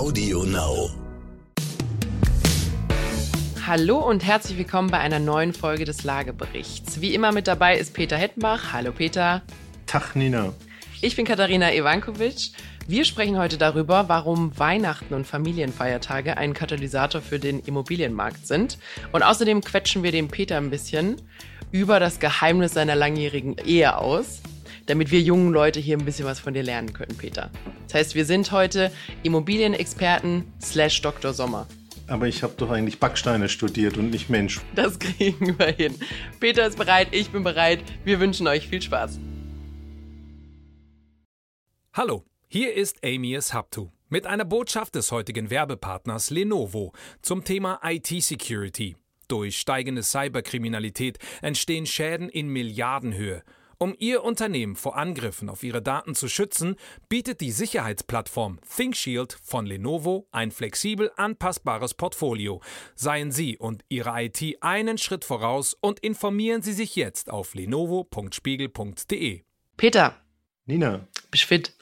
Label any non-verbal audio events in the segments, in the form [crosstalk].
Audio Now. Hallo und herzlich willkommen bei einer neuen Folge des Lageberichts. Wie immer mit dabei ist Peter Hettenbach. Hallo Peter. Tag Nina. Ich bin Katharina Ivankovic. Wir sprechen heute darüber, warum Weihnachten und Familienfeiertage ein Katalysator für den Immobilienmarkt sind. Und außerdem quetschen wir dem Peter ein bisschen über das Geheimnis seiner langjährigen Ehe aus, damit wir jungen Leute hier ein bisschen was von dir lernen können, Peter. Das heißt, wir sind heute Immobilienexperten slash Dr. Sommer. Aber ich habe doch eigentlich Backsteine studiert und nicht Mensch. Das [laughs] kriegen wir hin. Peter ist bereit, ich bin bereit. Wir wünschen euch viel Spaß. Hallo, hier ist Amias Haptu mit einer Botschaft des heutigen Werbepartners Lenovo zum Thema IT-Security. Durch steigende Cyberkriminalität entstehen Schäden in Milliardenhöhe. Um Ihr Unternehmen vor Angriffen auf Ihre Daten zu schützen, bietet die Sicherheitsplattform ThinkShield von Lenovo ein flexibel anpassbares Portfolio. Seien Sie und Ihre IT einen Schritt voraus und informieren Sie sich jetzt auf lenovo.spiegel.de. Peter, Nina, bist fit?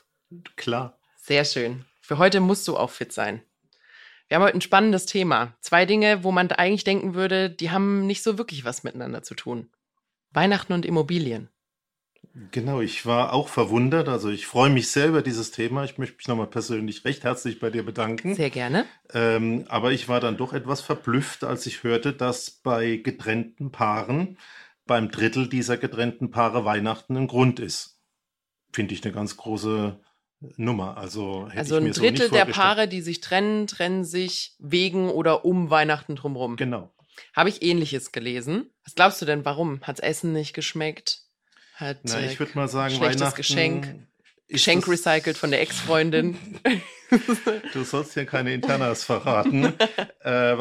klar. Sehr schön. Für heute musst du auch fit sein. Wir haben heute ein spannendes Thema. Zwei Dinge, wo man eigentlich denken würde, die haben nicht so wirklich was miteinander zu tun. Weihnachten und Immobilien. Genau, ich war auch verwundert. Also ich freue mich sehr über dieses Thema. Ich möchte mich nochmal persönlich recht herzlich bei dir bedanken. Sehr gerne. Ähm, aber ich war dann doch etwas verblüfft, als ich hörte, dass bei getrennten Paaren beim Drittel dieser getrennten Paare Weihnachten ein Grund ist. Finde ich eine ganz große Nummer. Also, hätte Also ich ein mir so nicht Drittel der vorgestellt. Paare, die sich trennen, trennen sich wegen oder um Weihnachten drumherum. Genau. Habe ich ähnliches gelesen. Was glaubst du denn, warum? Hat's Essen nicht geschmeckt? Hat Na, äh, ich würde mal sagen, schlechtes Geschenk. Geschenk das- recycelt von der Ex-Freundin. [laughs] Du sollst ja keine Internas verraten. [laughs] äh,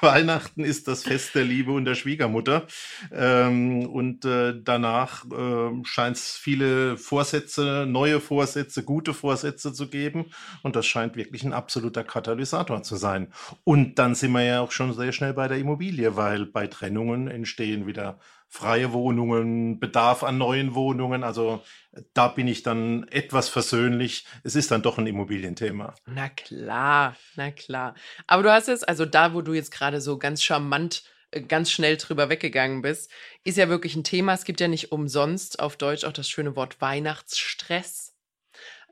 Weihnachten ist das Fest der Liebe und der Schwiegermutter. Ähm, und äh, danach äh, scheint es viele Vorsätze, neue Vorsätze, gute Vorsätze zu geben. Und das scheint wirklich ein absoluter Katalysator zu sein. Und dann sind wir ja auch schon sehr schnell bei der Immobilie, weil bei Trennungen entstehen wieder freie Wohnungen, Bedarf an neuen Wohnungen. Also da bin ich dann etwas versöhnlich. Es ist dann doch ein Immobilienthema. Na klar, na klar. Aber du hast es, also da, wo du jetzt gerade so ganz charmant, äh, ganz schnell drüber weggegangen bist, ist ja wirklich ein Thema. Es gibt ja nicht umsonst auf Deutsch auch das schöne Wort Weihnachtsstress.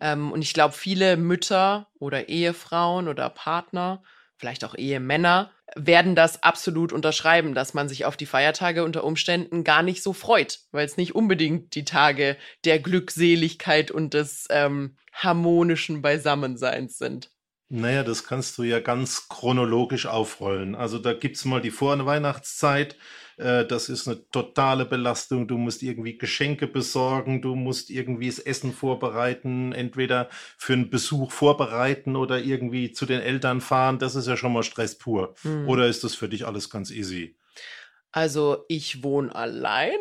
Ähm, und ich glaube, viele Mütter oder Ehefrauen oder Partner, vielleicht auch Ehemänner, werden das absolut unterschreiben, dass man sich auf die Feiertage unter Umständen gar nicht so freut, weil es nicht unbedingt die Tage der Glückseligkeit und des ähm, harmonischen Beisammenseins sind. Naja, das kannst du ja ganz chronologisch aufrollen. Also da gibt's mal die Vorweihnachtszeit. Äh, das ist eine totale Belastung. Du musst irgendwie Geschenke besorgen, du musst irgendwie das Essen vorbereiten, entweder für einen Besuch vorbereiten oder irgendwie zu den Eltern fahren. Das ist ja schon mal Stress pur. Hm. Oder ist das für dich alles ganz easy? Also ich wohne allein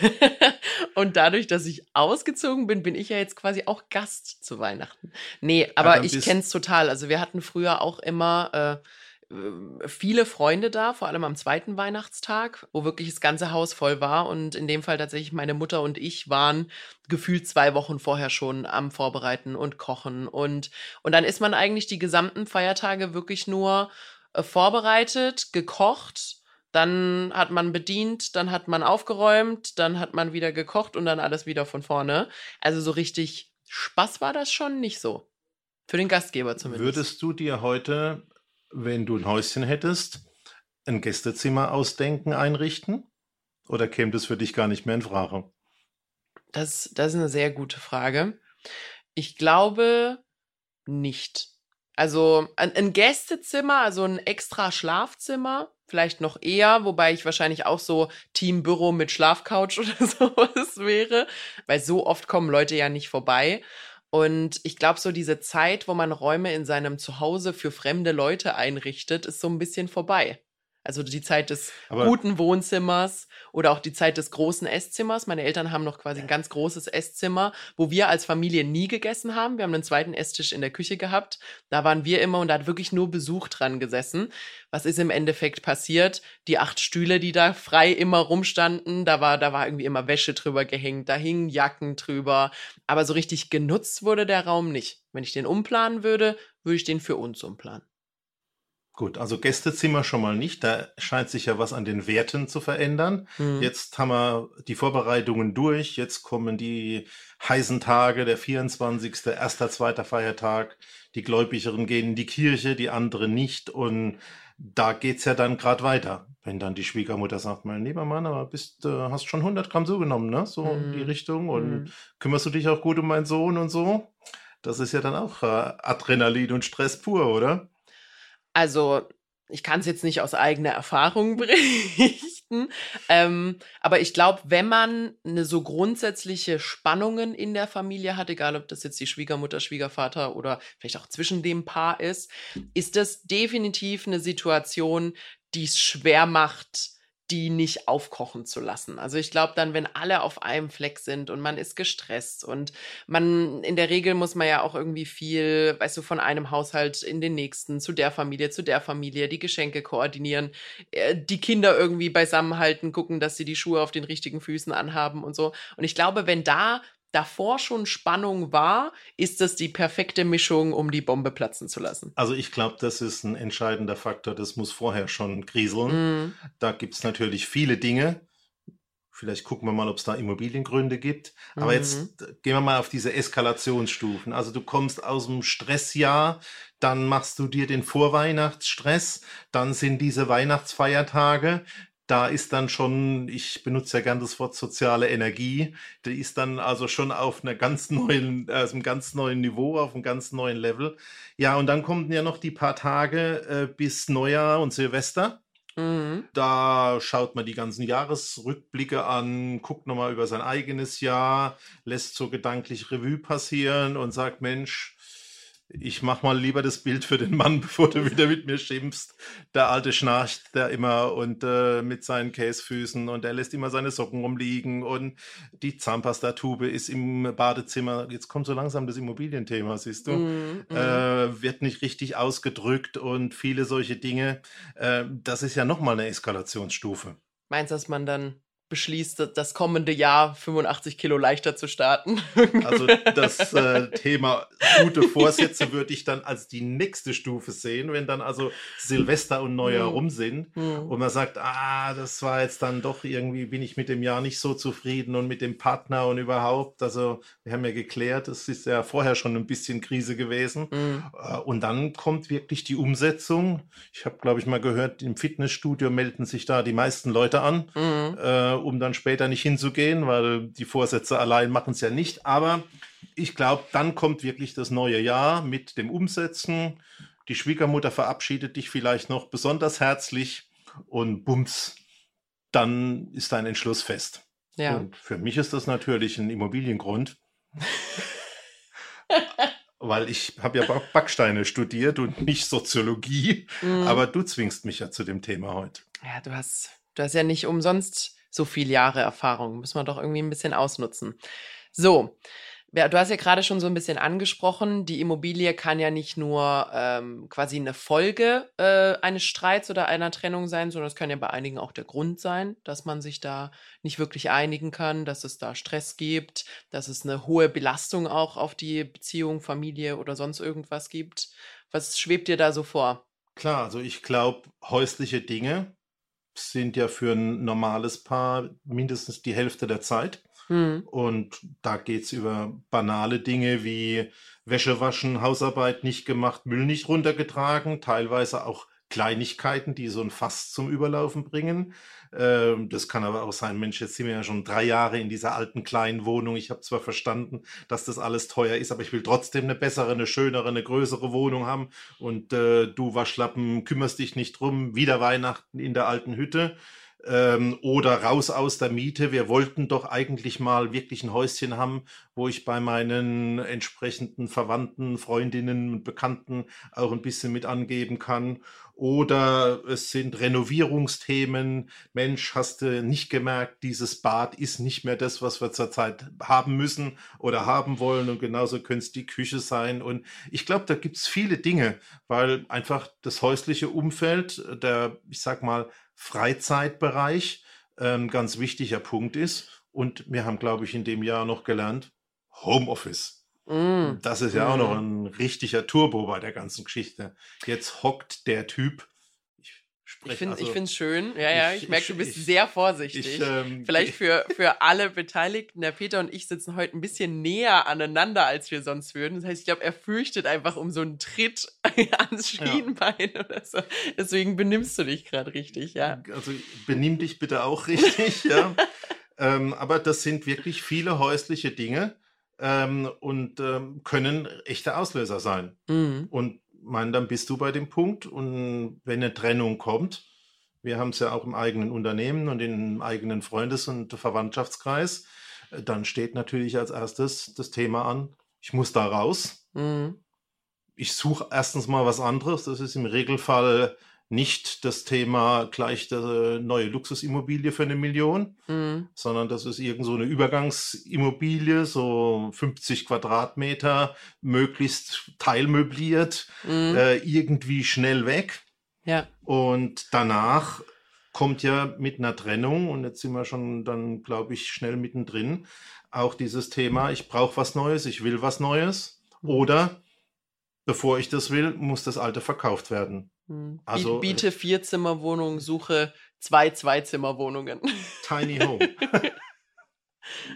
[laughs] und dadurch, dass ich ausgezogen bin, bin ich ja jetzt quasi auch Gast zu Weihnachten. Nee, aber dann ich kenn's total. Also wir hatten früher auch immer äh, äh, viele Freunde da, vor allem am zweiten Weihnachtstag, wo wirklich das ganze Haus voll war und in dem Fall tatsächlich meine Mutter und ich waren gefühlt zwei Wochen vorher schon am Vorbereiten und Kochen und und dann ist man eigentlich die gesamten Feiertage wirklich nur äh, vorbereitet, gekocht, dann hat man bedient, dann hat man aufgeräumt, dann hat man wieder gekocht und dann alles wieder von vorne. Also so richtig Spaß war das schon nicht so. Für den Gastgeber zumindest. Würdest du dir heute, wenn du ein Häuschen hättest, ein Gästezimmer ausdenken, einrichten? Oder käme das für dich gar nicht mehr in Frage? Das, das ist eine sehr gute Frage. Ich glaube nicht. Also ein, ein Gästezimmer, also ein extra Schlafzimmer, vielleicht noch eher, wobei ich wahrscheinlich auch so Teambüro mit Schlafcouch [laughs] oder sowas wäre, weil so oft kommen Leute ja nicht vorbei. Und ich glaube, so diese Zeit, wo man Räume in seinem Zuhause für fremde Leute einrichtet, ist so ein bisschen vorbei. Also die Zeit des Aber- guten Wohnzimmers oder auch die Zeit des großen Esszimmers. Meine Eltern haben noch quasi ein ganz großes Esszimmer, wo wir als Familie nie gegessen haben. Wir haben einen zweiten Esstisch in der Küche gehabt. Da waren wir immer und da hat wirklich nur Besuch dran gesessen. Was ist im Endeffekt passiert? Die acht Stühle, die da frei immer rumstanden, da war, da war irgendwie immer Wäsche drüber gehängt, da hingen Jacken drüber. Aber so richtig genutzt wurde der Raum nicht. Wenn ich den umplanen würde, würde ich den für uns umplanen. Gut, also Gästezimmer schon mal nicht. Da scheint sich ja was an den Werten zu verändern. Hm. Jetzt haben wir die Vorbereitungen durch. Jetzt kommen die heißen Tage, der 24., erster, zweiter Feiertag. Die Gläubigeren gehen in die Kirche, die anderen nicht. Und da geht's ja dann gerade weiter. Wenn dann die Schwiegermutter sagt, mein lieber Mann, aber bist, äh, hast schon 100 Gramm zugenommen, ne? So in die Mhm. Richtung. Und Mhm. kümmerst du dich auch gut um meinen Sohn und so? Das ist ja dann auch äh, Adrenalin und Stress pur, oder? Also, ich kann es jetzt nicht aus eigener Erfahrung [laughs] berichten, ähm, aber ich glaube, wenn man eine so grundsätzliche Spannungen in der Familie hat, egal ob das jetzt die Schwiegermutter, Schwiegervater oder vielleicht auch zwischen dem Paar ist, ist das definitiv eine Situation, die es schwer macht, die nicht aufkochen zu lassen. Also ich glaube dann, wenn alle auf einem Fleck sind und man ist gestresst und man, in der Regel muss man ja auch irgendwie viel, weißt du, von einem Haushalt in den nächsten, zu der Familie, zu der Familie, die Geschenke koordinieren, äh, die Kinder irgendwie beisammenhalten, gucken, dass sie die Schuhe auf den richtigen Füßen anhaben und so. Und ich glaube, wenn da davor schon Spannung war, ist das die perfekte Mischung, um die Bombe platzen zu lassen. Also ich glaube, das ist ein entscheidender Faktor. Das muss vorher schon kriseln. Mm, Da gibt es natürlich viele Dinge. Vielleicht gucken wir mal, ob es da Immobiliengründe gibt. Aber Mhm. jetzt äh, gehen wir mal auf diese Eskalationsstufen. Also du kommst aus dem Stressjahr, dann machst du dir den Vorweihnachtsstress, dann sind diese Weihnachtsfeiertage. Da ist dann schon, ich benutze ja gern das Wort soziale Energie, die ist dann also schon auf einer ganz neuen, auf einem ganz neuen Niveau, auf einem ganz neuen Level. Ja, und dann kommen ja noch die paar Tage äh, bis Neujahr und Silvester. mm, Da schaut man die ganzen Jahresrückblicke an, guckt nochmal über sein eigenes Jahr, lässt so gedanklich Revue passieren und sagt, Mensch, ich mach mal lieber das Bild für den Mann, [laughs] bevor du wieder mit mir schimpfst. Der Alte schnarcht da immer und äh, mit seinen Käsefüßen und er lässt immer seine Socken rumliegen und die Zahnpastatube ist im Badezimmer. Jetzt kommt so langsam das Immobilienthema, siehst du mm, mm. äh, wird nicht richtig ausgedrückt und viele solche Dinge. Äh, das ist ja nochmal eine Eskalationsstufe. Meinst du, dass man dann beschließt, das- kommende Jahr 85 Kilo leichter zu starten? [laughs] Also das äh, Thema gute Vorsätze würde ich dann als die nächste Stufe sehen, wenn dann also Silvester und Neujahr Hm. rum sind Hm. und man sagt, ah, das war jetzt dann doch irgendwie, bin ich mit dem Jahr nicht so zufrieden und mit dem Partner und überhaupt. Also wir haben ja geklärt, es ist ja vorher schon ein bisschen Krise gewesen. Hm. Äh, Und dann kommt wirklich die Umsetzung. Ich habe, glaube ich, mal gehört, im Fitnessstudio melden sich da die meisten Leute an, Hm. äh, um dann später nicht hinzugehen, weil die Vorsätze allein machen es ja nicht. Aber ich glaube, dann kommt wirklich das neue Jahr mit dem Umsetzen. Die Schwiegermutter verabschiedet dich vielleicht noch besonders herzlich und bums, dann ist dein Entschluss fest. Ja. Und für mich ist das natürlich ein Immobiliengrund. [laughs] Weil ich habe ja Back- Backsteine studiert und nicht Soziologie, Hm. aber du zwingst mich ja zu dem Thema heute. Ja, du hast, du hast ja nicht umsonst so viele Jahre Erfahrung. Müssen wir doch irgendwie ein bisschen ausnutzen. So, du hast ja gerade schon so ein bisschen angesprochen, die Immobilie kann ja nicht nur ähm, quasi eine Folge äh, eines Streits oder einer Trennung sein, sondern es kann ja bei einigen auch der Grund sein, dass man sich da nicht wirklich einigen kann, dass es da Stress gibt, dass es eine hohe Belastung auch auf die Beziehung, Familie oder sonst irgendwas gibt. Was schwebt dir da so vor? Klar, also ich glaube, häusliche Dinge sind ja für ein normales Paar mindestens die Hälfte der Zeit. Hm. Und da geht's über banale Dinge wie Wäsche waschen, Hausarbeit nicht gemacht, Müll nicht runtergetragen, teilweise auch Kleinigkeiten, die so ein Fass zum Überlaufen bringen. Ähm, das kann aber auch sein, Mensch, jetzt sind wir ja schon drei Jahre in dieser alten kleinen Wohnung. Ich habe zwar verstanden, dass das alles teuer ist, aber ich will trotzdem eine bessere, eine schönere, eine größere Wohnung haben. Und äh, du Waschlappen kümmerst dich nicht drum. Wieder Weihnachten in der alten Hütte. Ähm, oder raus aus der Miete. Wir wollten doch eigentlich mal wirklich ein Häuschen haben, wo ich bei meinen entsprechenden Verwandten, Freundinnen und Bekannten auch ein bisschen mit angeben kann. Oder es sind Renovierungsthemen. Mensch, hast du nicht gemerkt, dieses Bad ist nicht mehr das, was wir zurzeit haben müssen oder haben wollen. Und genauso könnte es die Küche sein. Und ich glaube, da gibt es viele Dinge, weil einfach das häusliche Umfeld, der, ich sag mal, Freizeitbereich ein ähm, ganz wichtiger Punkt ist. Und wir haben, glaube ich, in dem Jahr noch gelernt, Homeoffice. Mm. Das ist ja mm. auch noch ein richtiger Turbo bei der ganzen Geschichte. Jetzt hockt der Typ ich finde es also, schön. Ja, ja, ich, ich merke, du bist ich, sehr vorsichtig. Ich, ähm, Vielleicht für, für alle Beteiligten. Der Peter und ich sitzen heute ein bisschen näher aneinander, als wir sonst würden. Das heißt, ich glaube, er fürchtet einfach um so einen Tritt [laughs] ans Schienbein ja. oder so. Deswegen benimmst du dich gerade richtig, ja. Also benimm dich bitte auch richtig, ja. [laughs] ähm, aber das sind wirklich viele häusliche Dinge ähm, und ähm, können echte Auslöser sein. Mhm. Und meine, dann bist du bei dem Punkt und wenn eine Trennung kommt, wir haben es ja auch im eigenen Unternehmen und im eigenen Freundes- und Verwandtschaftskreis, äh, dann steht natürlich als erstes das Thema an, ich muss da raus. Mhm. Ich suche erstens mal was anderes. Das ist im Regelfall nicht das Thema gleich der neue Luxusimmobilie für eine Million, mhm. sondern das ist irgend so eine Übergangsimmobilie, so 50 Quadratmeter, möglichst teilmöbliert, mhm. äh, irgendwie schnell weg. Ja. Und danach kommt ja mit einer Trennung, und jetzt sind wir schon dann, glaube ich, schnell mittendrin, auch dieses Thema, ich brauche was Neues, ich will was Neues. Mhm. Oder bevor ich das will, muss das alte verkauft werden. Hm. Also, Biete Vierzimmerwohnungen, suche zwei Zweizimmerwohnungen. [laughs] Tiny Home. [laughs]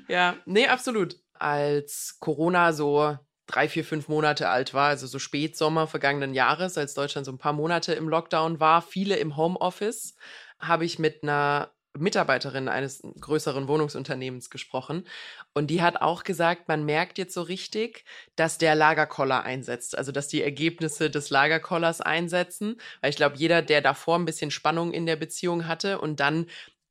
ja, nee, absolut. Als Corona so drei, vier, fünf Monate alt war, also so Spätsommer vergangenen Jahres, als Deutschland so ein paar Monate im Lockdown war, viele im Homeoffice, habe ich mit einer Mitarbeiterin eines größeren Wohnungsunternehmens gesprochen. Und die hat auch gesagt, man merkt jetzt so richtig, dass der Lagerkoller einsetzt, also dass die Ergebnisse des Lagerkollers einsetzen, weil ich glaube, jeder, der davor ein bisschen Spannung in der Beziehung hatte und dann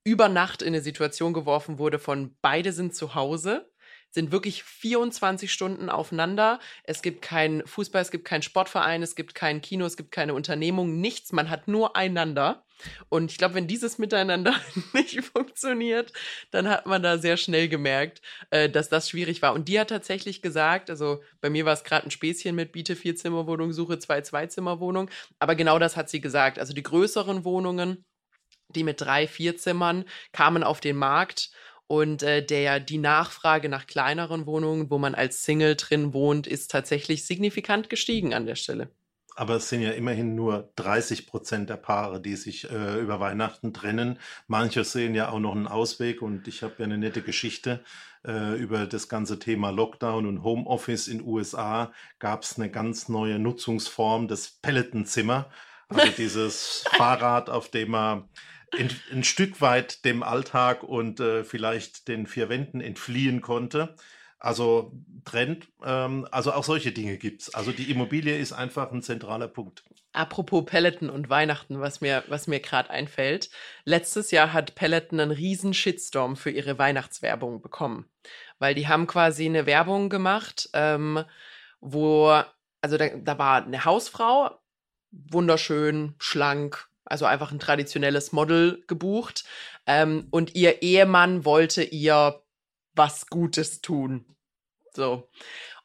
über Nacht in eine Situation geworfen wurde von beide sind zu Hause, sind wirklich 24 Stunden aufeinander. Es gibt keinen Fußball, es gibt keinen Sportverein, es gibt kein Kino, es gibt keine Unternehmung, nichts. Man hat nur einander. Und ich glaube, wenn dieses Miteinander [laughs] nicht funktioniert, dann hat man da sehr schnell gemerkt, äh, dass das schwierig war. Und die hat tatsächlich gesagt, also bei mir war es gerade ein Späßchen mit Biete Vierzimmerwohnung, Suche zwei Zweizimmerwohnung. Aber genau das hat sie gesagt. Also die größeren Wohnungen, die mit drei, vier Zimmern kamen auf den Markt und äh, der die Nachfrage nach kleineren Wohnungen, wo man als Single drin wohnt, ist tatsächlich signifikant gestiegen an der Stelle. Aber es sind ja immerhin nur 30 Prozent der Paare, die sich äh, über Weihnachten trennen. Manche sehen ja auch noch einen Ausweg und ich habe ja eine nette Geschichte äh, über das ganze Thema Lockdown und Homeoffice in USA. Gab es eine ganz neue Nutzungsform, das Pelletenzimmer. Also [laughs] dieses Fahrrad, auf dem man ein, ein Stück weit dem Alltag und äh, vielleicht den vier Wänden entfliehen konnte. Also Trend, ähm, also auch solche Dinge gibt es. Also die Immobilie ist einfach ein zentraler Punkt. Apropos Peloton und Weihnachten, was mir, was mir gerade einfällt. Letztes Jahr hat Peloton einen riesen Shitstorm für ihre Weihnachtswerbung bekommen. Weil die haben quasi eine Werbung gemacht, ähm, wo, also da, da war eine Hausfrau, wunderschön, schlank, also einfach ein traditionelles Model gebucht. Ähm, und ihr Ehemann wollte ihr was Gutes tun. So.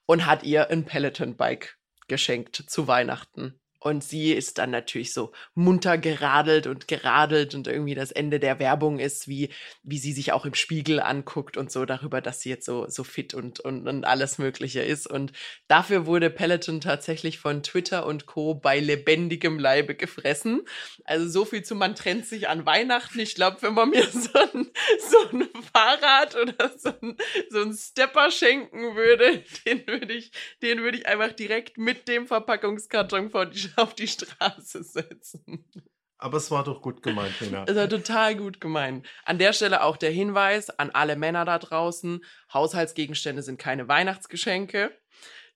Und hat ihr ein Peloton-Bike geschenkt zu Weihnachten. Und sie ist dann natürlich so munter geradelt und geradelt und irgendwie das Ende der Werbung ist, wie, wie sie sich auch im Spiegel anguckt und so darüber, dass sie jetzt so, so fit und, und, und alles Mögliche ist. Und dafür wurde Peloton tatsächlich von Twitter und Co. bei lebendigem Leibe gefressen. Also so viel zu man trennt sich an Weihnachten. Ich glaube, wenn man mir [laughs] so ein, so ein Fahrrad oder so ein, so ein Stepper schenken würde, [laughs] den würde ich, den würde ich einfach direkt mit dem Verpackungskarton vor die [laughs] auf die Straße setzen. Aber es war doch gut gemeint, Nina. Es war total gut gemeint. An der Stelle auch der Hinweis an alle Männer da draußen: Haushaltsgegenstände sind keine Weihnachtsgeschenke.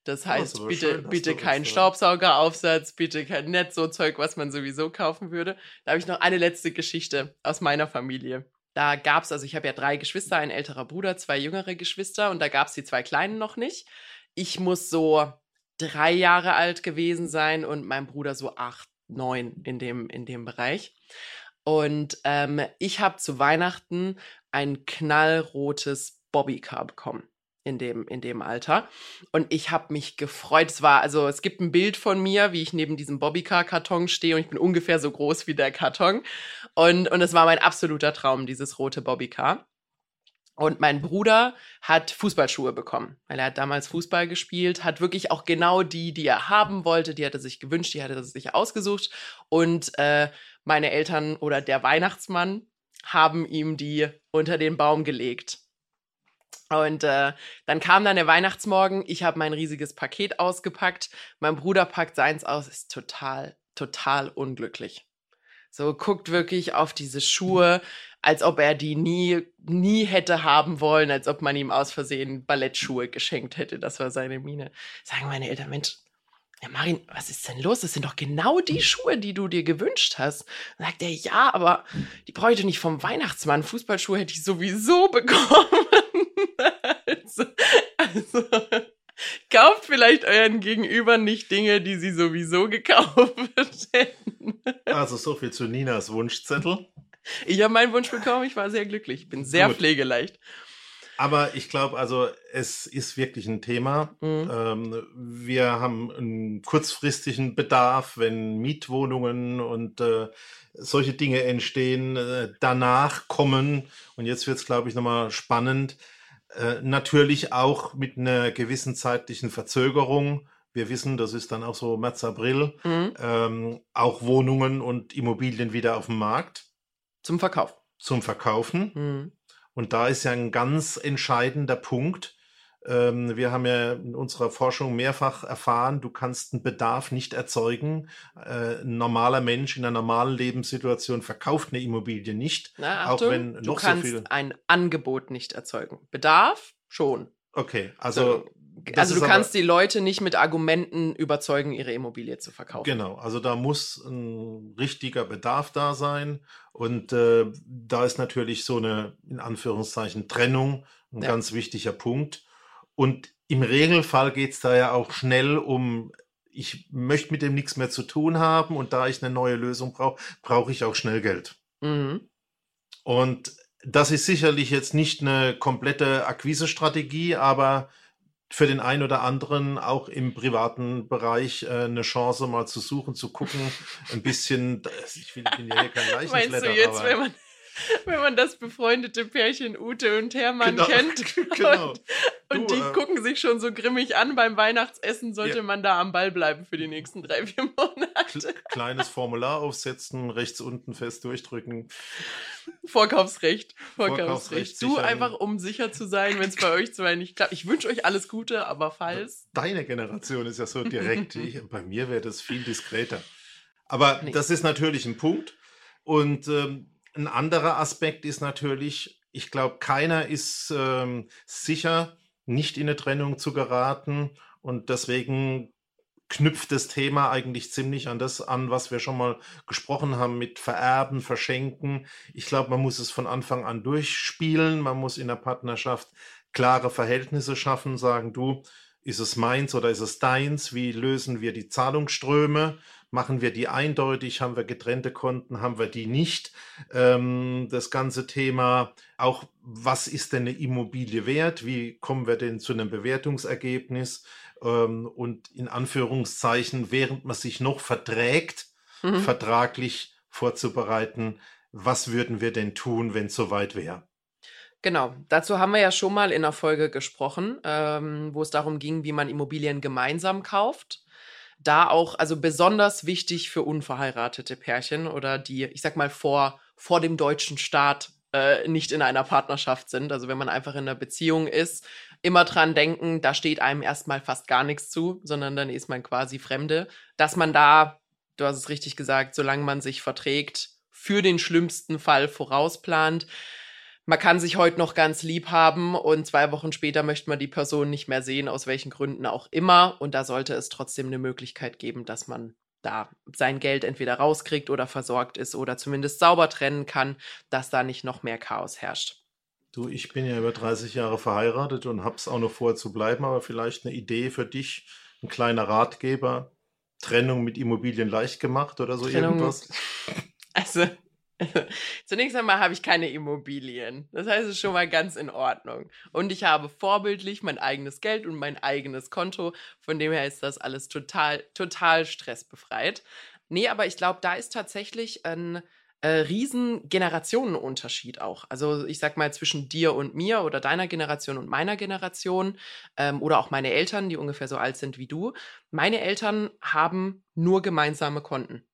Das Oh, heißt, aber bitte, schön, bitte keinen Staubsaugeraufsatz, bitte kein Netz, so Zeug, was man sowieso kaufen würde. Da habe ich noch eine letzte Geschichte aus meiner Familie. Da gab's, also ich habe ja drei Geschwister, ein älterer Bruder, zwei jüngere Geschwister und da gab's die zwei Kleinen noch nicht. Ich muss so drei Jahre alt gewesen sein und mein Bruder so acht, neun in dem, in dem Bereich. Und ähm, ich habe zu Weihnachten ein knallrotes Bobbycar bekommen in dem, in dem Alter. Und ich habe mich gefreut. Es war, also es gibt ein Bild von mir, wie ich neben diesem Bobbycar-Karton stehe und ich bin ungefähr so groß wie der Karton. Und, und es war mein absoluter Traum, dieses rote Bobbycar. Und mein Bruder hat Fußballschuhe bekommen, weil er hat damals Fußball gespielt, hat wirklich auch genau die, die er haben wollte, die hat er sich gewünscht, die hat er sich ausgesucht. Und äh, meine Eltern oder der Weihnachtsmann haben ihm die unter den Baum gelegt. Und äh, dann kam dann der Weihnachtsmorgen, ich habe mein riesiges Paket ausgepackt, mein Bruder packt seins aus, ist total, total unglücklich. So guckt wirklich auf diese Schuhe, als ob er die nie, nie hätte haben wollen, als ob man ihm aus Versehen Ballettschuhe geschenkt hätte. Das war seine Miene. Sagen meine Eltern, Mensch, ja, Marin, was ist denn los? Das sind doch genau die Schuhe, die du dir gewünscht hast. Dann sagt er, ja, aber die brauche ich doch nicht vom Weihnachtsmann. Fußballschuhe hätte ich sowieso [laughs] bekommen. also, also, kauft vielleicht euren Gegenüber nicht Dinge, die sie sowieso gekauft [laughs] hätten. Also so viel zu Ninas Wunschzettel. Ich habe meinen Wunsch bekommen, ich war sehr glücklich. Ich bin sehr Gut. pflegeleicht. Aber ich glaube, also es ist wirklich ein Thema. Mhm. Ähm, wir haben einen kurzfristigen Bedarf, wenn Mietwohnungen und äh, solche Dinge entstehen, äh, danach kommen, und jetzt wird es, glaube ich, nochmal spannend, äh, natürlich auch mit einer gewissen zeitlichen Verzögerung. Wir wissen, das ist dann auch so März, April, Mhm. ähm, auch Wohnungen und Immobilien wieder auf dem Markt Zum Verkauf. zum Verkaufen. Mhm. Und da ist ja ein ganz entscheidender Punkt. Ähm, wir haben ja in unserer Forschung mehrfach erfahren, du kannst einen Bedarf nicht erzeugen. Äh, ein normaler Mensch in einer normalen Lebenssituation verkauft eine Immobilie nicht. Na, Auch Achtung, wenn du noch so kannst viel- ein Angebot nicht erzeugen. Bedarf schon. Okay, also das also du aber- kannst die Leute nicht mit Argumenten überzeugen, ihre Immobilie zu verkaufen. Genau, also da muss ein richtiger Bedarf da sein. Und äh, da ist natürlich so eine, in Anführungszeichen, Trennung ein Ja. ganz wichtiger Punkt. Und im Regelfall geht es da ja auch schnell um, ich möchte mit dem nichts mehr zu tun haben und da ich eine neue Lösung brauche, brauche ich auch schnell Geld. Mhm. Und das ist sicherlich jetzt nicht eine komplette Akquisestrategie, aber für den einen oder anderen auch im privaten Bereich äh, eine Chance mal zu suchen, zu gucken, ein bisschen, ich will, bin ja hier kein [laughs] Meinst Leichenflatter, du jetzt, aber wenn man, [laughs] wenn man das befreundete Pärchen Ute und Hermann Genau, kennt [laughs] genau. und, und Du, die äh, gucken sich schon so grimmig an beim Weihnachtsessen, sollte Ja. man da am Ball bleiben für die nächsten drei, vier Monate. kle- kleines Formular aufsetzen, rechts unten fest durchdrücken. Vorkaufsrecht. Vorkaufsrecht. Vorkaufsrecht Du sichern. einfach, um sicher zu sein, wenn es bei euch zwei nicht klappt. Ich wünsche euch alles Gute, aber falls. Deine Generation ist ja so direkt. [laughs] Ich, bei mir wäre das viel diskreter. Aber Nee. das ist natürlich ein Punkt. Und ähm, ein anderer Aspekt ist natürlich, ich glaube, keiner ist ähm, sicher, nicht in eine Trennung zu geraten. Und deswegen knüpft das Thema eigentlich ziemlich an das an, was wir schon mal gesprochen haben mit Vererben, Verschenken. Ich glaube, man muss es von Anfang an durchspielen. Man muss in der Partnerschaft klare Verhältnisse schaffen, sagen, du, ist es meins oder ist es deins? Wie lösen wir die Zahlungsströme? Machen wir die eindeutig? Haben wir getrennte Konten? Haben wir die nicht? Ähm, das ganze Thema auch, was ist denn eine Immobilie wert? Wie kommen wir denn zu einem Bewertungsergebnis? Ähm, und in Anführungszeichen, während man sich noch verträgt, Mhm. vertraglich vorzubereiten, was würden wir denn tun, wenn es soweit wäre? Genau, dazu haben wir ja schon mal in einer Folge gesprochen, ähm, wo es darum ging, wie man Immobilien gemeinsam kauft. Da auch, also besonders wichtig für unverheiratete Pärchen oder die, ich sag mal, vor, vor dem deutschen Staat äh, nicht in einer Partnerschaft sind. Also wenn man einfach in einer Beziehung ist, immer dran denken, da steht einem erstmal fast gar nichts zu, sondern dann ist man quasi Fremde. Dass man da, du hast es richtig gesagt, solange man sich verträgt, für den schlimmsten Fall vorausplant. Man kann sich heute noch ganz lieb haben und zwei Wochen später möchte man die Person nicht mehr sehen, aus welchen Gründen auch immer. Und da sollte es trotzdem eine Möglichkeit geben, dass man da sein Geld entweder rauskriegt oder versorgt ist oder zumindest sauber trennen kann, dass da nicht noch mehr Chaos herrscht. Du, ich bin ja über 30 Jahre verheiratet und hab's auch noch vor zu bleiben, aber vielleicht eine Idee für dich, ein kleiner Ratgeber, Trennung mit Immobilien leicht gemacht oder so Trennung, irgendwas? [laughs] Also, [laughs] Zunächst einmal habe ich keine Immobilien. Das heißt, es ist schon mal ganz in Ordnung. Und ich habe vorbildlich mein eigenes Geld und mein eigenes Konto. Von dem her ist das alles total, total stressbefreit. Nee, aber ich glaube, da ist tatsächlich ein äh, riesen Generationenunterschied auch. Also ich sag mal zwischen dir und mir oder deiner Generation und meiner Generation ähm, oder auch meine Eltern, die ungefähr so alt sind wie du. Meine Eltern haben nur gemeinsame Konten.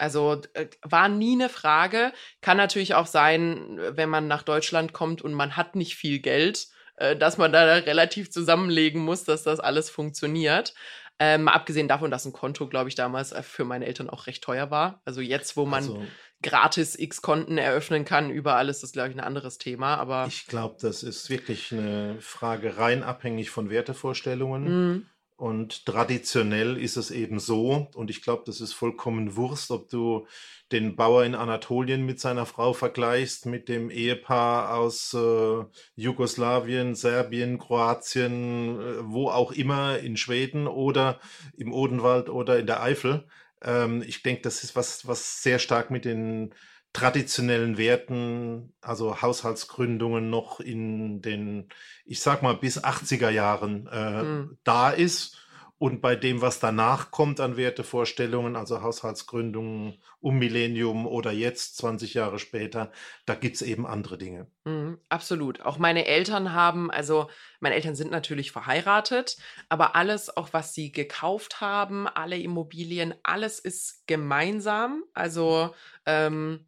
Also äh, war nie eine Frage. Kann natürlich auch sein, wenn man nach Deutschland kommt und man hat nicht viel Geld, äh, dass man da relativ zusammenlegen muss, dass das alles funktioniert. Ähm, abgesehen davon, dass ein Konto, glaube ich, damals äh, für meine Eltern auch recht teuer war. Also jetzt, wo man also, gratis X Konten eröffnen kann, überall ist das, glaube ich, ein anderes Thema. Aber ich glaube, das ist wirklich eine Frage rein abhängig von Wertevorstellungen. Mhm. Und traditionell ist es eben so, und ich glaube, das ist vollkommen Wurst, ob du den Bauer in Anatolien mit seiner Frau vergleichst, mit dem Ehepaar aus äh, Jugoslawien, Serbien, Kroatien, äh, wo auch immer, in Schweden oder im Odenwald oder in der Eifel. Ähm, ich denke, das ist was, was sehr stark mit den traditionellen Werten, also Haushaltsgründungen noch in den, ich sag mal, bis 80er Jahren äh, mhm. da ist. Und bei dem, was danach kommt an Wertevorstellungen, also Haushaltsgründungen um Millennium oder jetzt 20 Jahre später, da gibt es eben andere Dinge. Mhm, absolut. Auch meine Eltern haben, also meine Eltern sind natürlich verheiratet, aber alles, auch was sie gekauft haben, alle Immobilien, alles ist gemeinsam. Also ähm,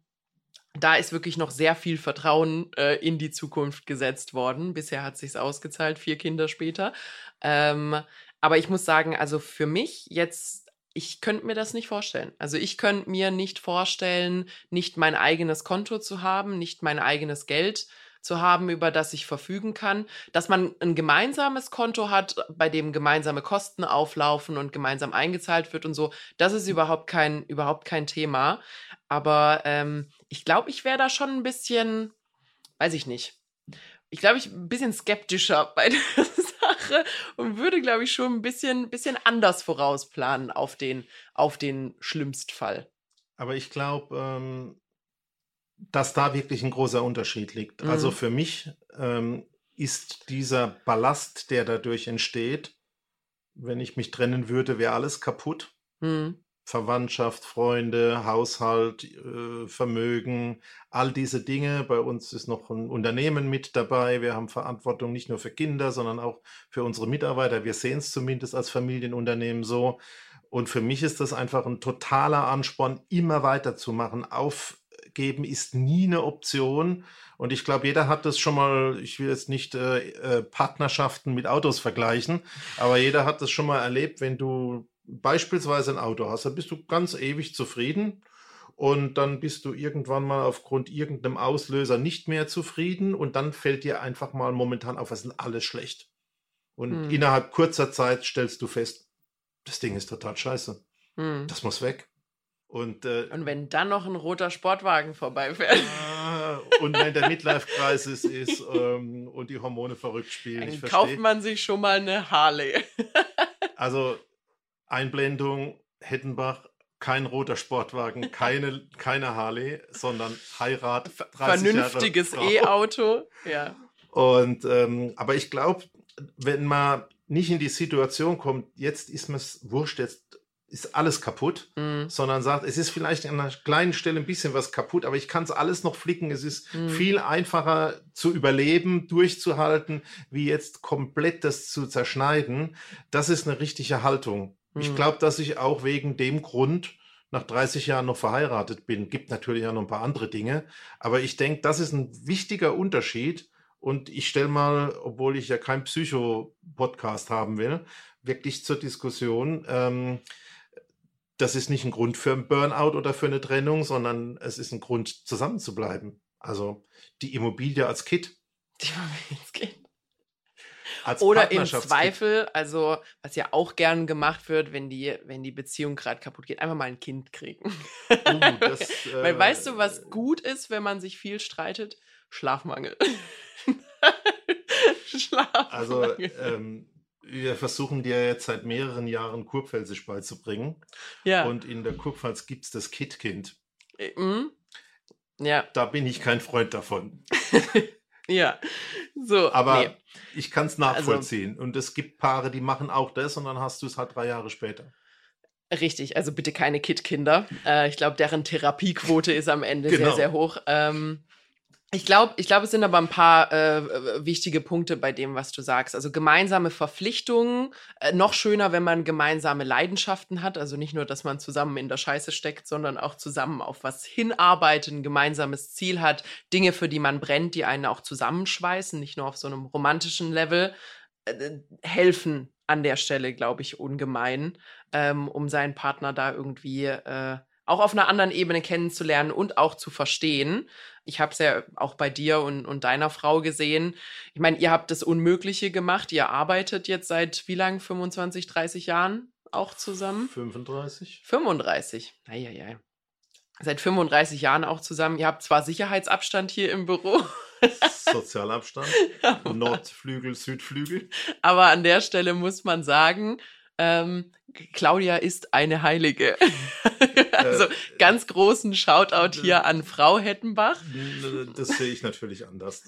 da ist wirklich noch sehr viel Vertrauen äh, in die Zukunft gesetzt worden. Bisher hat sich's ausgezahlt, vier Kinder später. Ähm, aber ich muss sagen, also für mich jetzt, ich könnte mir das nicht vorstellen. Also ich könnte mir nicht vorstellen, nicht mein eigenes Konto zu haben, nicht mein eigenes Geld zu haben, über das ich verfügen kann. Dass man ein gemeinsames Konto hat, bei dem gemeinsame Kosten auflaufen und gemeinsam eingezahlt wird und so, das ist überhaupt kein, überhaupt kein Thema. Aber ähm, ich glaube, ich wäre da schon ein bisschen, weiß ich nicht. Ich glaube, ich ein bisschen skeptischer [laughs] bei der Sache und würde, glaube ich, schon ein bisschen, bisschen anders vorausplanen auf den, auf den Schlimmstfall. Aber ich glaube, ähm, dass da wirklich ein großer Unterschied liegt. Also mhm. Also für mich ähm, ist dieser Ballast, der dadurch entsteht, wenn ich mich trennen würde, wäre alles kaputt. Mhm. Verwandtschaft, Freunde, Haushalt, äh, Vermögen, all diese Dinge. Bei uns ist noch ein Unternehmen mit dabei. Wir haben Verantwortung nicht nur für Kinder, sondern auch für unsere Mitarbeiter. Wir sehen es zumindest als Familienunternehmen so. Und für mich ist das einfach ein totaler Ansporn, immer weiterzumachen. Aufgeben ist nie eine Option. Und ich glaube, jeder hat das schon mal, ich will jetzt nicht äh, äh, Partnerschaften mit Autos vergleichen, aber jeder hat das schon mal erlebt, wenn du beispielsweise ein Auto hast, dann bist du ganz ewig zufrieden und dann bist du irgendwann mal aufgrund irgendeinem Auslöser nicht mehr zufrieden und dann fällt dir einfach mal momentan auf, was ist alles schlecht. Und hm. innerhalb kurzer Zeit stellst du fest, das Ding ist total scheiße. Hm. Das muss weg. Und, äh, und wenn dann noch ein roter Sportwagen vorbeifährt. Ah, und wenn der Midlife-Kreis ist, ist ähm, und die Hormone verrückt spielen. Dann kauft man sich schon mal eine Harley. also Einblendung, Hettenbach, kein roter Sportwagen, [laughs] keine, keine Harley, sondern Heirat. Vernünftiges E-Auto, ja. Und, ähm, aber ich glaube, wenn man nicht in die Situation kommt, jetzt ist mir es wurscht, jetzt ist alles kaputt, mm. sondern sagt, es ist vielleicht an einer kleinen Stelle ein bisschen was kaputt, aber ich kann es alles noch flicken. Es ist mm. viel einfacher zu überleben, durchzuhalten, wie jetzt komplett das zu zerschneiden. Das ist eine richtige Haltung. Ich hm. glaube, dass ich auch wegen dem Grund nach 30 Jahren noch verheiratet bin. Gibt natürlich auch noch ein paar andere Dinge. Aber ich denke, das ist ein wichtiger Unterschied. Und ich stelle mal, obwohl ich ja kein Psycho-Podcast haben will, wirklich zur Diskussion. Ähm, das ist nicht ein Grund für ein Burnout oder für eine Trennung, sondern es ist ein Grund, zusammenzubleiben. Also die Immobilie als Kit. Die Immobilie als Kit. Als Oder im. Zweifel, also was ja auch gern gemacht wird, wenn die, wenn die Beziehung gerade kaputt geht, einfach mal ein Kind kriegen. Uh, das, [laughs] Weil äh, weißt du, was gut ist, wenn man sich viel streitet? Schlafmangel. [laughs] Schlafmangel. Also, ähm, wir versuchen dir jetzt seit mehreren Jahren Kurpfälzisch beizubringen. ja. Und in der Kurpfalz gibt es das Kit-Kind. Äh, mm. Ja, Da bin ich kein Freund davon. [laughs] ja. So, Aber nee. ich kann es nachvollziehen. und es gibt Paare, die machen auch das und dann hast du es halt drei Jahre später. Richtig, also bitte keine Kid-Kinder. Äh, ich glaube, deren Therapiequote ist am Ende sehr, Genau. sehr hoch. Ähm, ich glaube, ich glaube, es sind aber ein paar äh, wichtige Punkte bei dem, was du sagst. Also gemeinsame Verpflichtungen, äh, noch schöner, wenn man gemeinsame Leidenschaften hat. Also nicht nur, dass man zusammen in der Scheiße steckt, sondern auch zusammen auf was hinarbeitet, ein gemeinsames Ziel hat, Dinge, für die man brennt, die einen auch zusammenschweißen, nicht nur auf so einem romantischen Level, äh, helfen an der Stelle, glaube ich, ungemein, ähm, um seinen Partner da irgendwie äh, auch auf einer anderen Ebene kennenzulernen und auch zu verstehen. Ich habe es ja auch bei dir und, und deiner Frau gesehen. Ich meine, ihr habt das Unmögliche gemacht. Ihr arbeitet jetzt seit wie lang? 25, 30 Jahren auch zusammen? 35? 35. Eieiei. Seit 35 Jahren auch zusammen. Ihr habt zwar Sicherheitsabstand hier im Büro, [laughs] Sozialabstand. Nordflügel, Südflügel. aber an der Stelle muss man sagen, ähm, Claudia ist eine Heilige. [laughs] [laughs] also ganz großen Shoutout hier an Frau Hettenbach. [laughs] Das sehe ich natürlich anders.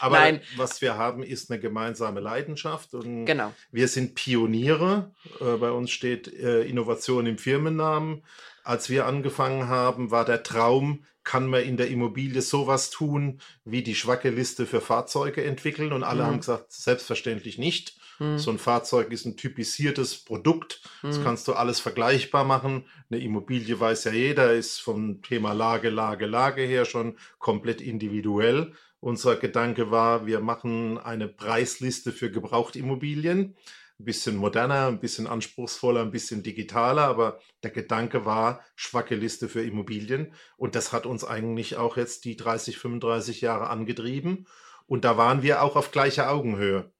Aber Nein. was wir haben, ist eine gemeinsame Leidenschaft und Genau. wir sind Pioniere. Äh, Bei uns steht äh, Innovation im Firmennamen. Als wir angefangen haben, war der Traum, kann man in der Immobilie sowas tun, wie die schwacke Liste für Fahrzeuge entwickeln? Und alle Mhm. haben gesagt, selbstverständlich nicht. Hm. So ein Fahrzeug ist ein typisiertes Produkt. Das Hm. kannst du alles vergleichbar machen. Eine Immobilie weiß ja jeder, ist vom Thema Lage, Lage, Lage her schon komplett individuell. Unser Gedanke war, wir machen eine Preisliste für Gebrauchtimmobilien. Ein bisschen moderner, ein bisschen anspruchsvoller, ein bisschen digitaler, aber der Gedanke war, schwacke Liste für Immobilien. Und das hat uns eigentlich auch jetzt die 30, 35 Jahre angetrieben. Und da waren wir auch auf gleicher Augenhöhe.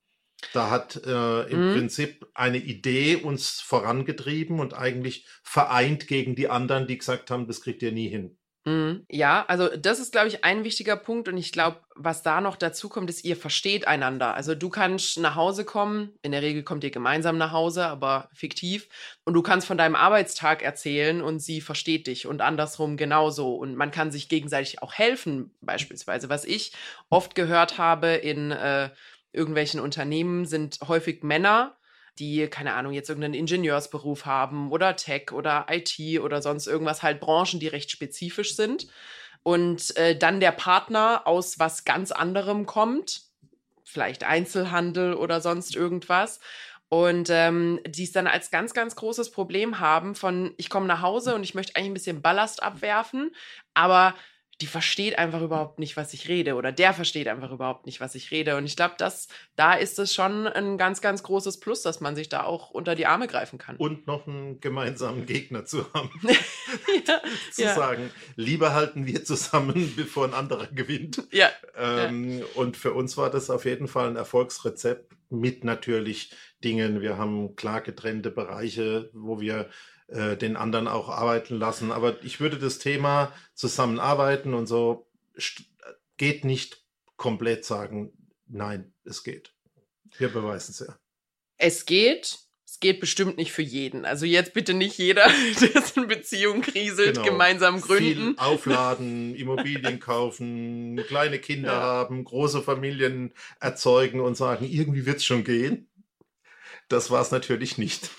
Da hat äh, im Mhm. Prinzip eine Idee uns vorangetrieben und eigentlich vereint gegen die anderen, die gesagt haben, das kriegt ihr nie hin. Mhm. Ja, also das ist, glaube ich, ein wichtiger Punkt und ich glaube, was da noch dazu kommt, ist, ihr versteht einander. Also du kannst nach Hause kommen, in der Regel kommt ihr gemeinsam nach Hause, aber fiktiv, und du kannst von deinem Arbeitstag erzählen und sie versteht dich und andersrum genauso und man kann sich gegenseitig auch helfen, beispielsweise. Was ich oft gehört habe in äh, irgendwelchen Unternehmen sind häufig Männer, die, keine Ahnung, jetzt irgendeinen Ingenieursberuf haben oder Tech oder IT oder sonst irgendwas, halt Branchen, die recht spezifisch sind. Und äh, dann der Partner aus was ganz anderem kommt, vielleicht Einzelhandel oder sonst irgendwas. Und ähm, die es dann als ganz, ganz großes Problem haben von, ich komme nach Hause und ich möchte eigentlich ein bisschen Ballast abwerfen, aber die versteht einfach überhaupt nicht, was ich rede oder der versteht einfach überhaupt nicht, was ich rede. Und ich glaube, da ist es schon ein ganz, ganz großes Plus, dass man sich da auch unter die Arme greifen kann. Und noch einen gemeinsamen Gegner zu haben. [laughs] [laughs] ja, zu Ja. sagen, lieber halten wir zusammen, [laughs] bevor ein anderer gewinnt. ja, Ähm, Und für uns war das auf jeden Fall ein Erfolgsrezept mit natürlich Dingen. Wir haben klar getrennte Bereiche, wo wir äh, den anderen auch arbeiten lassen. Aber ich würde das Thema zusammenarbeiten und so geht nicht komplett sagen, nein, es geht. Wir beweisen es ja. es geht. Es geht bestimmt nicht für jeden. Also jetzt bitte nicht jeder, [laughs] dessen Beziehung kriselt, Genau. gemeinsam gründen. Viel aufladen, Immobilien kaufen, kleine Kinder Ja. haben, große Familien erzeugen und sagen, irgendwie wird es schon gehen. Das war es natürlich nicht.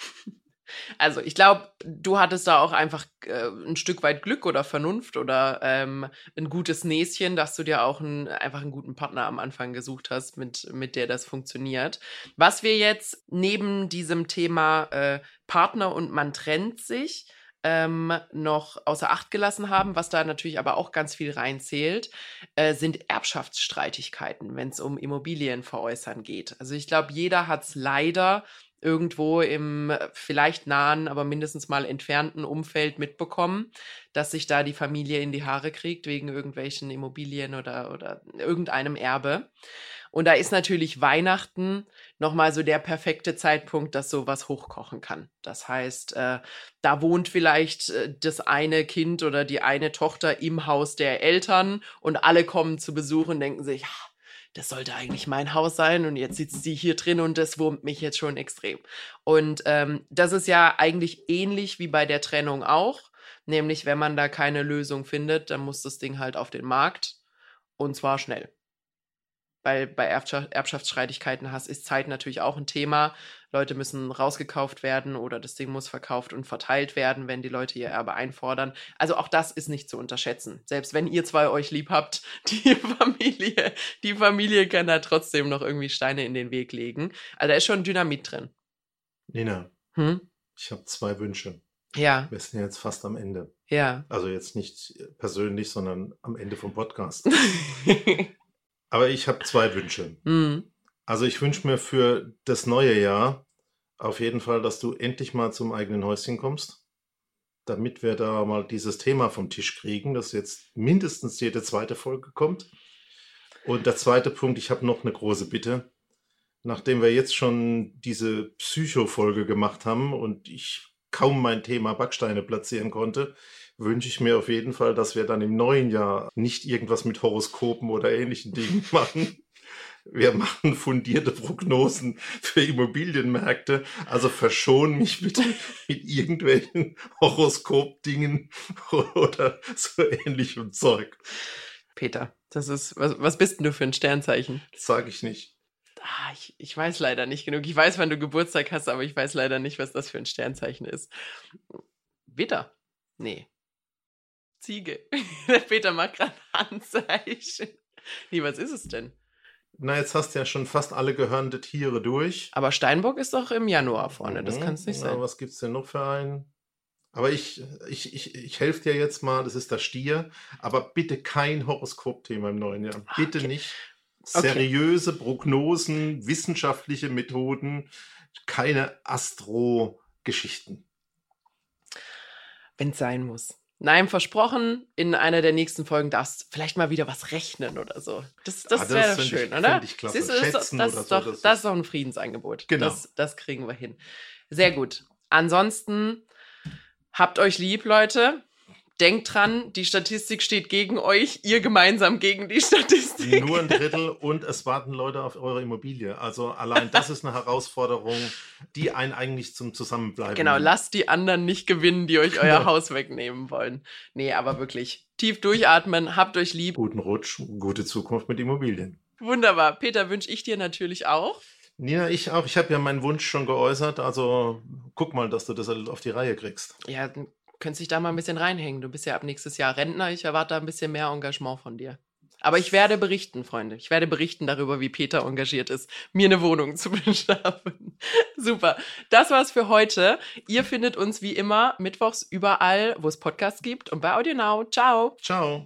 Also ich glaube, du hattest da auch einfach äh, ein Stück weit Glück oder Vernunft oder ähm, ein gutes Näschen, dass du dir auch ein, einfach einen guten Partner am Anfang gesucht hast, mit, mit der das funktioniert. Was wir jetzt neben diesem Thema äh, Partner und man trennt sich ähm, noch außer Acht gelassen haben, was da natürlich aber auch ganz viel reinzählt, äh, sind Erbschaftsstreitigkeiten, wenn es um Immobilien veräußern geht. Also ich glaube, jeder hat es leider irgendwo im vielleicht nahen, aber mindestens mal entfernten Umfeld mitbekommen, dass sich da die Familie in die Haare kriegt wegen irgendwelchen Immobilien oder, oder irgendeinem Erbe. Und da ist natürlich Weihnachten nochmal so der perfekte Zeitpunkt, dass sowas hochkochen kann. Das heißt, äh, da wohnt vielleicht äh, das eine Kind oder die eine Tochter im Haus der Eltern und alle kommen zu Besuch und denken sich, das sollte eigentlich mein Haus sein und jetzt sitzt sie hier drin und das wurmt mich jetzt schon extrem. Und ähm, das ist ja eigentlich ähnlich wie bei der Trennung auch, nämlich wenn man da keine Lösung findet, dann muss das Ding halt auf den Markt und zwar schnell weil bei Erbschaftsstreitigkeiten hast, ist Zeit natürlich auch ein Thema. Leute müssen rausgekauft werden oder das Ding muss verkauft und verteilt werden, wenn die Leute ihr Erbe einfordern. Also auch das ist nicht zu unterschätzen. Selbst wenn ihr zwei euch lieb habt, [laughs] die Familie, die Familie kann da trotzdem noch irgendwie Steine in den Weg legen. Also da ist schon Dynamit drin. Nina, hm? ich habe zwei Wünsche. Ja. Wir sind jetzt fast am Ende. Ja. Also jetzt nicht persönlich, sondern am Ende vom Podcast. [laughs] Aber ich habe zwei Wünsche. Mhm. Also ich wünsche mir für das neue Jahr auf jeden Fall, dass du endlich mal zum eigenen Häuschen kommst, damit wir da mal dieses Thema vom Tisch kriegen, dass jetzt mindestens jede zweite Folge kommt. Und der zweite Punkt, ich habe noch eine große Bitte. Nachdem wir jetzt schon diese Psycho-Folge gemacht haben und ich kaum mein Thema Backsteine platzieren konnte, wünsche ich mir auf jeden Fall, dass wir dann im neuen Jahr nicht irgendwas mit Horoskopen oder ähnlichen Dingen [laughs] machen. Wir machen fundierte Prognosen für Immobilienmärkte. Also verschon mich bitte mit irgendwelchen Horoskop-Dingen oder so ähnlichem Zeug. Peter, das ist, was, was bist denn du für ein Sternzeichen? Das sage ich nicht. Ah, ich, ich weiß leider nicht genug. Ich weiß, wann du Geburtstag hast, aber ich weiß leider nicht, was das für ein Sternzeichen ist. Witter? Nee. Ziege. Der [laughs] Peter macht gerade Handzeichen. Nee, was ist es denn? Na, jetzt hast du ja schon fast alle gehörnte Tiere durch. Aber Steinbock ist doch im Januar vorne, das mhm. kann es nicht sein. Na, was gibt es denn noch für einen? Aber ich, ich, ich, ich helfe dir jetzt mal, das ist der Stier. Aber bitte kein Horoskop-Thema im neuen Jahr. Bitte okay. nicht. Seriöse okay. Prognosen, wissenschaftliche Methoden, keine Astro-Geschichten. Wenn es sein muss. Nein, versprochen, in einer der nächsten Folgen darfst du vielleicht mal wieder was rechnen oder so. Das, das, ah, das wäre schön, ich, oder? Ich klasse. Siehst du, das, das, ist doch, das, das ist doch ein Friedensangebot. Genau. Das, das kriegen wir hin. Sehr gut. Ansonsten habt euch lieb, Leute denkt dran, die Statistik steht gegen euch, ihr gemeinsam gegen die Statistik. Nur ein Drittel und es warten Leute auf eure Immobilie. Also allein das ist eine Herausforderung, die einen eigentlich zum Zusammenbleiben. Genau, lasst die anderen nicht gewinnen, die euch euer genau. Haus wegnehmen wollen. Nee, aber wirklich tief durchatmen, habt euch lieb. Guten Rutsch, gute Zukunft mit Immobilien. Wunderbar. Peter, wünsche ich dir natürlich auch. Nina, ich auch. Ich habe ja meinen Wunsch schon geäußert. Also guck mal, dass du das auf die Reihe kriegst. Ja, könntest dich da mal ein bisschen reinhängen. Du bist ja ab nächstes Jahr Rentner. Ich erwarte da ein bisschen mehr Engagement von dir. Aber ich werde berichten, Freunde. Ich werde berichten darüber, wie Peter engagiert ist, mir eine Wohnung zu [laughs] beschaffen. Super. Das war's für heute. Ihr findet uns wie immer mittwochs überall, wo es Podcasts gibt und bei Audio Now. Ciao. Ciao.